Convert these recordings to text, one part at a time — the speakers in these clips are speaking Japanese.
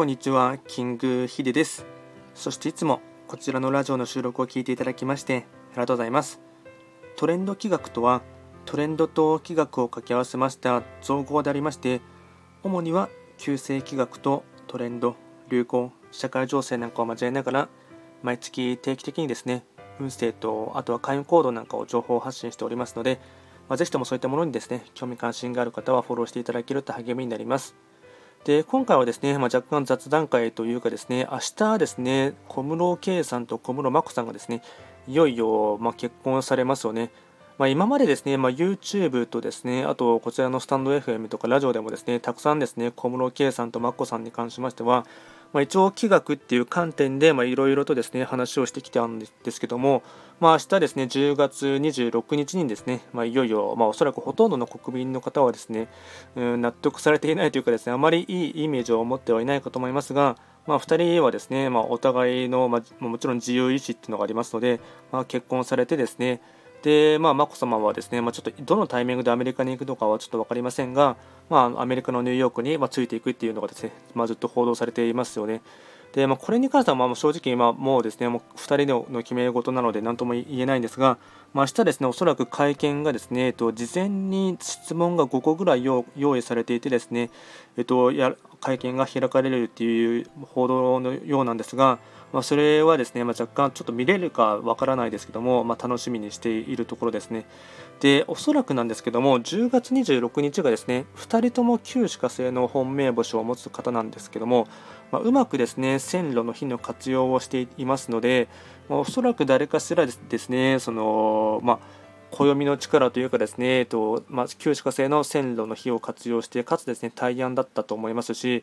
こんにちは、キングヒデです。そしていつもこちらのラジオの収録を聞いていただきましてありがとうございます。トレンド企画とは、トレンドと企画を掛け合わせました造語でありまして、主には旧世企画とトレンド、流行、社会情勢なんかを交えながら、毎月定期的にですね、運勢とあとは開運行動なんかを情報発信しておりますので、まあ、ぜひともそういったものにですね、興味関心がある方はフォローしていただけると励みになります。で今回はですね、まあ、若干雑談会というかですね、明日ですね、小室圭さんと小室眞子さんがですね、いよいよ、まあ、結婚されますよね。まあ、今までですね、ま、YouTube とですね、あとこちらのスタンド FM とかラジオでもですね、たくさんですね、小室圭さんと眞子さんに関しましては、まあ、一応気学っていう観点でいろいろとですね話をしてきたんですけども、まあ、明日ですね10月26日にですね、まあ、いよいよ、まあ、おそらくほとんどの国民の方はですね、うん、納得されていないというかですねあまりいいイメージを持ってはいないかと思いますが、まあ、2人はですね、まあ、お互いの、まあ、もちろん自由意志っていうのがありますので、まあ、結婚されてですねで、まあ、眞子さまはですね、まあ、ちょっとどのタイミングでアメリカに行くのかはちょっと分かりませんが、まあ、アメリカのニューヨークに、ま、ついていくっていうのがですね、まあ、ずっと報道されていますよね。で、まあ、これに関してはまあ正直今もうですねもう2人の決め事なので何とも言えないんですが、まあ、明日ですねおそらく会見がですね、えっと、事前に質問が5個ぐらい用意されていてですね、えっと、や会見が開かれるっていう報道のようなんですが、まあ、それはですね、まあ、若干ちょっと見れるかわからないですけども、まあ、楽しみにしているところですね。で、おそらくなんですけども、10月26日がですね、2人とも旧歯科生の本命星を持つ方なんですけども、まあ、うまくですね、線路の日の活用をしていますので、まあ、おそらく誰かしらですね、その、まあ暦の力というかですね、えっとまあ、旧歯科製の線路の火を活用してかつですね対案だったと思いますし、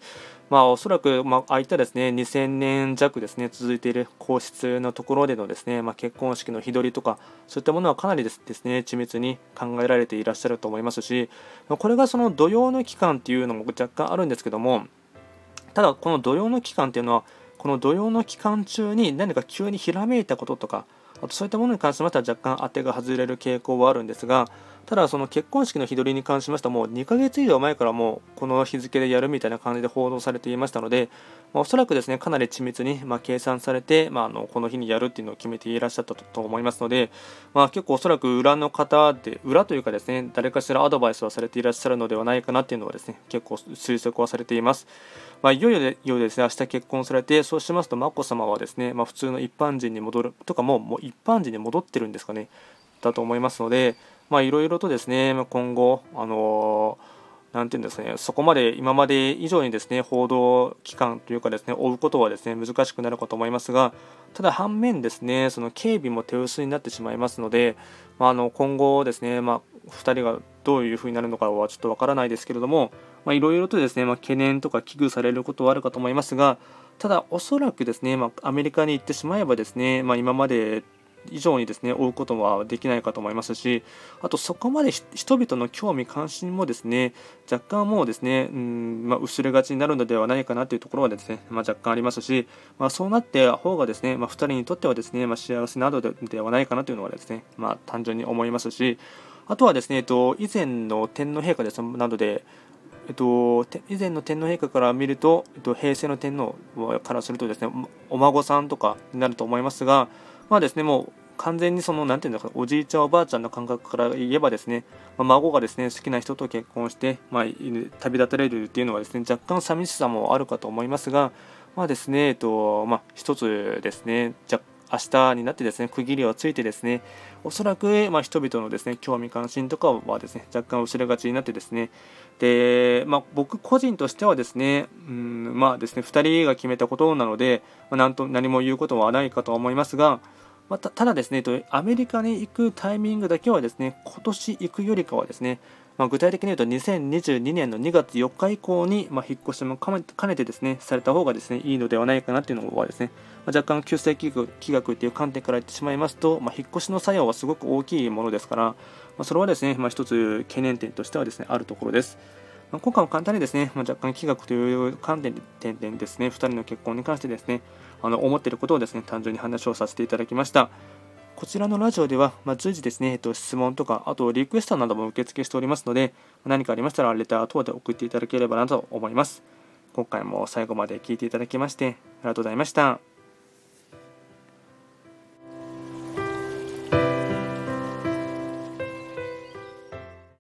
まあ、おそらく、まああいったですね2000年弱ですね続いている皇室のところでのですね、まあ、結婚式の日取りとかそういったものはかなりですね緻密に考えられていらっしゃると思いますしこれがその土曜の期間っていうのも若干あるんですけどもただこの土曜の期間っていうのはこの土曜の期間中に何か急にひらめいたこととかあとそういったものに関しましては若干当てが外れる傾向はあるんですがただその結婚式の日取りに関しましてはもう2ヶ月以上前からもうこの日付でやるみたいな感じで報道されていましたので、まあ、おそらくですねかなり緻密にま計算されて、まあ、あのこの日にやるっていうのを決めていらっしゃったと思いますので、まあ、結構おそらく裏の方で裏というかですね誰かしらアドバイスはされていらっしゃるのではないかなっていうのはですね結構推測はされています。まあ、いよいよでよですね明日結婚されてそうしますと眞子さまはですね、ま、普通の一般人に戻るとかももう一般人に戻ってるんですかねだと思いますのでいろいろとですね今後あのなんていうんですね、そこまで今まで以上にですね報道機関というかですね追うことはですね難しくなるかと思いますが、ただ反面ですねその警備も手薄になってしまいますので、まあ、あの今後ですね、まあ、2人がどういうふうになるのかはちょっとわからないですけれども、いろいろとですね、まあ、懸念とか危惧されることはあるかと思いますが、ただ、おそらくですね、まあ、アメリカに行ってしまえばですね、まあ、今まで以上にですね追うことはできないかと思いますしあとそこまで人々の興味関心もですね若干もうですね、うんまあ、薄れがちになるのではないかなというところはですね、まあ、若干ありますし、まあ、そうなって方がですね、まあ、2人にとってはですね、まあ、幸せなどではないかなというのはですね、まあ、単純に思いますしあとはですね、えっと、以前の天皇陛下ですなどで、えっと、以前の天皇陛下から見ると、えっと、平成の天皇からするとですね、お孫さんとかになると思いますが、まあですね、もう完全にその、なていうんですか、おじいちゃん、おばあちゃんの感覚から言えばですね、まあ、孫がですね、好きな人と結婚して、まあ、旅立たれるっていうのはですね、若干寂しさもあるかと思いますが、まあですね、えっと、まあ、一つですね、若明日になってですね区切りをついてですねおそらく、まあ、人々のですね興味関心とかはですね若干薄れがちになってですねで、まあ、僕個人としてはですねうんまあですね2人が決めたことなので、まあ、なんと何も言うことはないかと思いますがま、たただですね、アメリカに行くタイミングだけはですね、今年行くよりかはですね、まあ、具体的に言うと2022年の2月4日以降に、まあ、引っ越しも兼ねてですね、された方がですね、いいのではないかなというのはですね、まあ、若干旧世紀学という観点から言ってしまいますと、まあ、引っ越しの作用はすごく大きいものですから、まあ、それはですね、まあ、一つ懸念点としてはですね、あるところです。まあ、今回も簡単にですね、まあ、若干気学という観点でですね、2人の結婚に関してですね、あの思っていることをですね、単純に話をさせていただきました。こちらのラジオでは、まあ、随時ですね、えっと、質問とか、あとリクエストなども受付しておりますので、何かありましたらレター等で送っていただければなと思います。今回も最後まで聞いていただきましてありがとうございました。